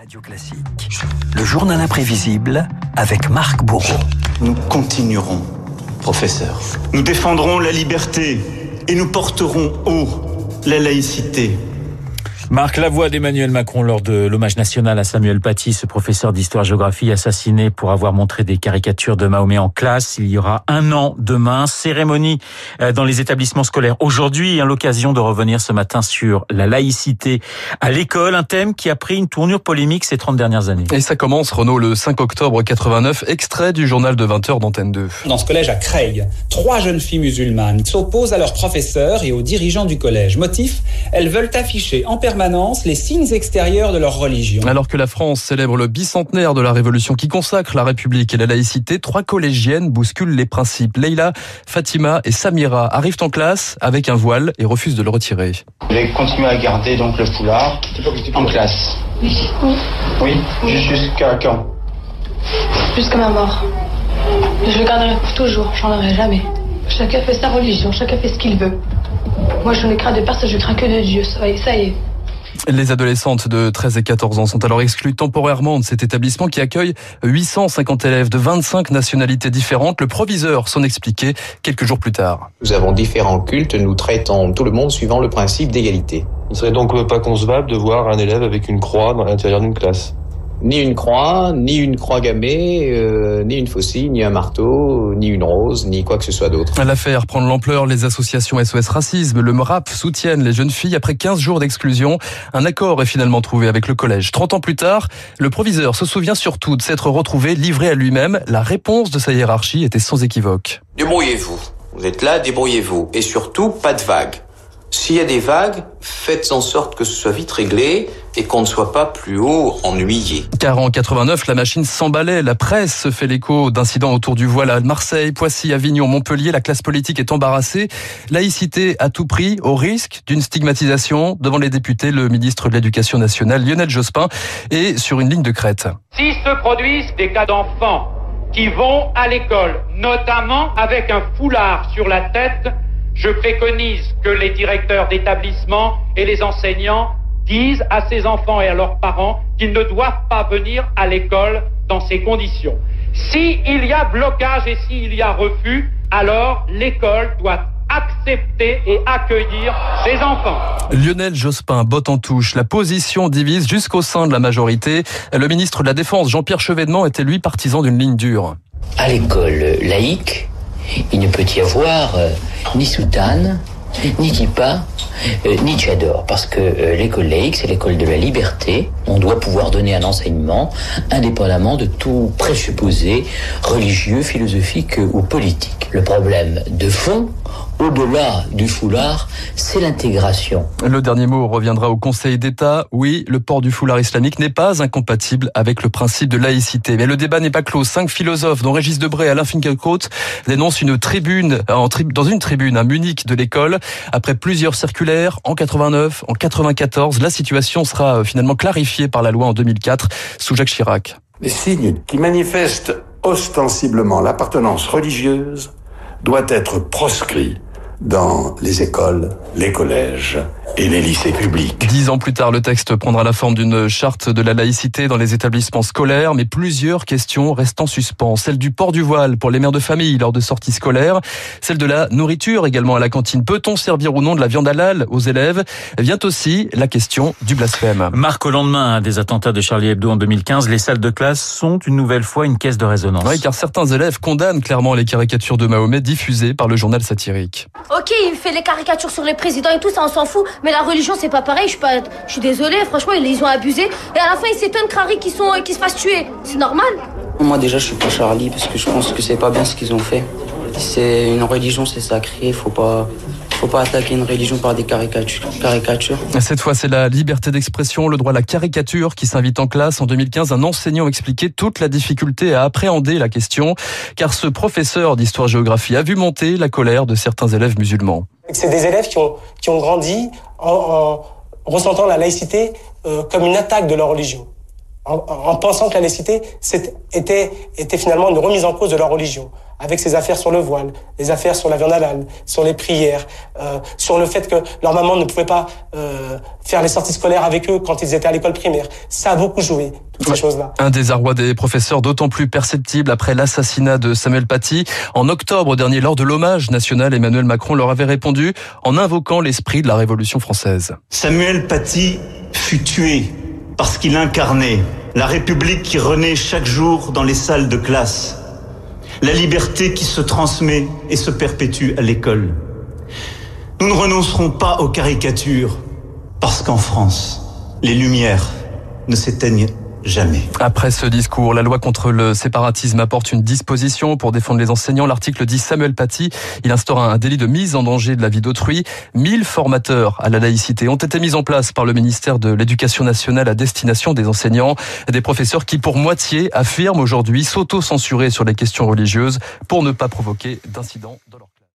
Radio Classique, le journal imprévisible avec Marc Bourreau. Nous continuerons, professeur. Nous défendrons la liberté et nous porterons haut la laïcité. Marc, la voix d'Emmanuel Macron lors de l'hommage national à Samuel Paty, ce professeur d'histoire-géographie assassiné pour avoir montré des caricatures de Mahomet en classe. Il y aura un an demain, cérémonie euh, dans les établissements scolaires aujourd'hui, l'occasion de revenir ce matin sur la laïcité à l'école, un thème qui a pris une tournure polémique ces 30 dernières années. Et ça commence, Renaud, le 5 octobre 89, extrait du journal de 20h d'Antenne 2. Dans ce collège à Creil, trois jeunes filles musulmanes s'opposent à leurs professeurs et aux dirigeants du collège. Motif, elles veulent afficher en permanence les signes extérieurs de leur religion. Alors que la France célèbre le bicentenaire de la Révolution qui consacre la République et la laïcité, trois collégiennes bousculent les principes. Leila, Fatima et Samira arrivent en classe avec un voile et refusent de le retirer. Je vais continuer à garder donc le foulard en classe. Oui. Oui, jusqu'à quand? Jusqu'à ma mort. Je le garderai pour toujours, j'en aurai jamais. Chacun fait sa religion, chacun fait ce qu'il veut. Moi, je ne crains de personne, je crains que de Dieu. Ça y est, ça y est. Les adolescentes de 13 et 14 ans sont alors exclues temporairement de cet établissement qui accueille 850 élèves de 25 nationalités différentes. Le proviseur s'en expliquait quelques jours plus tard. Nous avons différents cultes, nous traitons tout le monde suivant le principe d'égalité. Il serait donc pas concevable de voir un élève avec une croix dans l'intérieur d'une classe ni une croix, ni une croix gammée, euh, ni une faucille, ni un marteau, ni une rose, ni quoi que ce soit d'autre. L'affaire prend de l'ampleur. Les associations SOS Racisme, le MRAP soutiennent les jeunes filles après 15 jours d'exclusion. Un accord est finalement trouvé avec le collège. 30 ans plus tard, le proviseur se souvient surtout de s'être retrouvé livré à lui-même. La réponse de sa hiérarchie était sans équivoque. Débrouillez-vous. Vous êtes là, débrouillez-vous. Et surtout, pas de vagues. S'il y a des vagues, faites en sorte que ce soit vite réglé et qu'on ne soit pas plus haut ennuyé. Car en 89, la machine s'emballait. La presse se fait l'écho d'incidents autour du voile à Marseille, Poissy, Avignon, Montpellier. La classe politique est embarrassée. Laïcité à tout prix, au risque d'une stigmatisation. Devant les députés, le ministre de l'Éducation nationale, Lionel Jospin, est sur une ligne de crête. Si se produisent des cas d'enfants qui vont à l'école, notamment avec un foulard sur la tête, je préconise que les directeurs d'établissement et les enseignants disent à ces enfants et à leurs parents qu'ils ne doivent pas venir à l'école dans ces conditions. S'il y a blocage et s'il y a refus, alors l'école doit accepter et accueillir ces enfants. Lionel Jospin botte en touche. La position divise jusqu'au sein de la majorité. Le ministre de la Défense, Jean-Pierre Chevènement, était lui partisan d'une ligne dure. À l'école laïque, il ne peut y avoir euh, ni soutane, ni kippa, euh, ni tchador, parce que euh, l'école laïque, c'est l'école de la liberté. On doit pouvoir donner un enseignement indépendamment de tout présupposé religieux, philosophique ou politique. Le problème de fond, au-delà du foulard, c'est l'intégration. Le dernier mot reviendra au Conseil d'État. Oui, le port du foulard islamique n'est pas incompatible avec le principe de laïcité. Mais le débat n'est pas clos. Cinq philosophes, dont Régis Debray et Alain Finkielkraut, dénoncent une tribune, dans une tribune à Munich de l'école. Après plusieurs circulaires, en 89, en 94, la situation sera euh, finalement clarifiée par la loi en 2004 sous Jacques Chirac. Les signes qui manifestent ostensiblement l'appartenance religieuse doivent être proscrits dans les écoles, les collèges et les lycées publics. Dix ans plus tard, le texte prendra la forme d'une charte de la laïcité dans les établissements scolaires, mais plusieurs questions restent en suspens. Celle du port du voile pour les mères de famille lors de sorties scolaires, celle de la nourriture également à la cantine. Peut-on servir ou non de la viande halal aux élèves? Vient aussi la question du blasphème. Marc, au lendemain des attentats de Charlie Hebdo en 2015, les salles de classe sont une nouvelle fois une caisse de résonance. Oui, car certains élèves condamnent clairement les caricatures de Mahomet diffusées par le journal satirique. Ok, il fait les caricatures sur les présidents et tout, ça on s'en fout. Mais la religion, c'est pas pareil. Je suis, pas... désolée, franchement, ils ont abusé. Et à la fin, ils s'étonnent sont... qui se fassent tuer. C'est normal. Moi, déjà, je suis pas Charlie parce que je pense que c'est pas bien ce qu'ils ont fait. C'est une religion, c'est sacré. Faut pas faut pas attaquer une religion par des caricatures. caricatures. Cette fois, c'est la liberté d'expression, le droit à la caricature qui s'invite en classe. En 2015, un enseignant expliquait toute la difficulté à appréhender la question, car ce professeur d'histoire-géographie a vu monter la colère de certains élèves musulmans. C'est des élèves qui ont, qui ont grandi en, en ressentant la laïcité euh, comme une attaque de leur religion. En, pensant que la laïcité était, était finalement une remise en cause de leur religion, avec ces affaires sur le voile, les affaires sur la viande halal, sur les prières, euh, sur le fait que leur maman ne pouvait pas euh, faire les sorties scolaires avec eux quand ils étaient à l'école primaire. Ça a beaucoup joué, toutes ces choses-là. Un désarroi des professeurs d'autant plus perceptible après l'assassinat de Samuel Paty. En octobre dernier, lors de l'hommage national, Emmanuel Macron leur avait répondu en invoquant l'esprit de la Révolution française. Samuel Paty fut tué parce qu'il incarnait la République qui renaît chaque jour dans les salles de classe, la liberté qui se transmet et se perpétue à l'école. Nous ne renoncerons pas aux caricatures parce qu'en France, les lumières ne s'éteignent Jamais. Après ce discours, la loi contre le séparatisme apporte une disposition pour défendre les enseignants. L'article dit Samuel Paty. Il instaure un délit de mise en danger de la vie d'autrui. 1000 formateurs à la laïcité ont été mis en place par le ministère de l'Éducation nationale à destination des enseignants, des professeurs qui pour moitié affirment aujourd'hui s'auto-censurer sur les questions religieuses pour ne pas provoquer d'incidents dans leur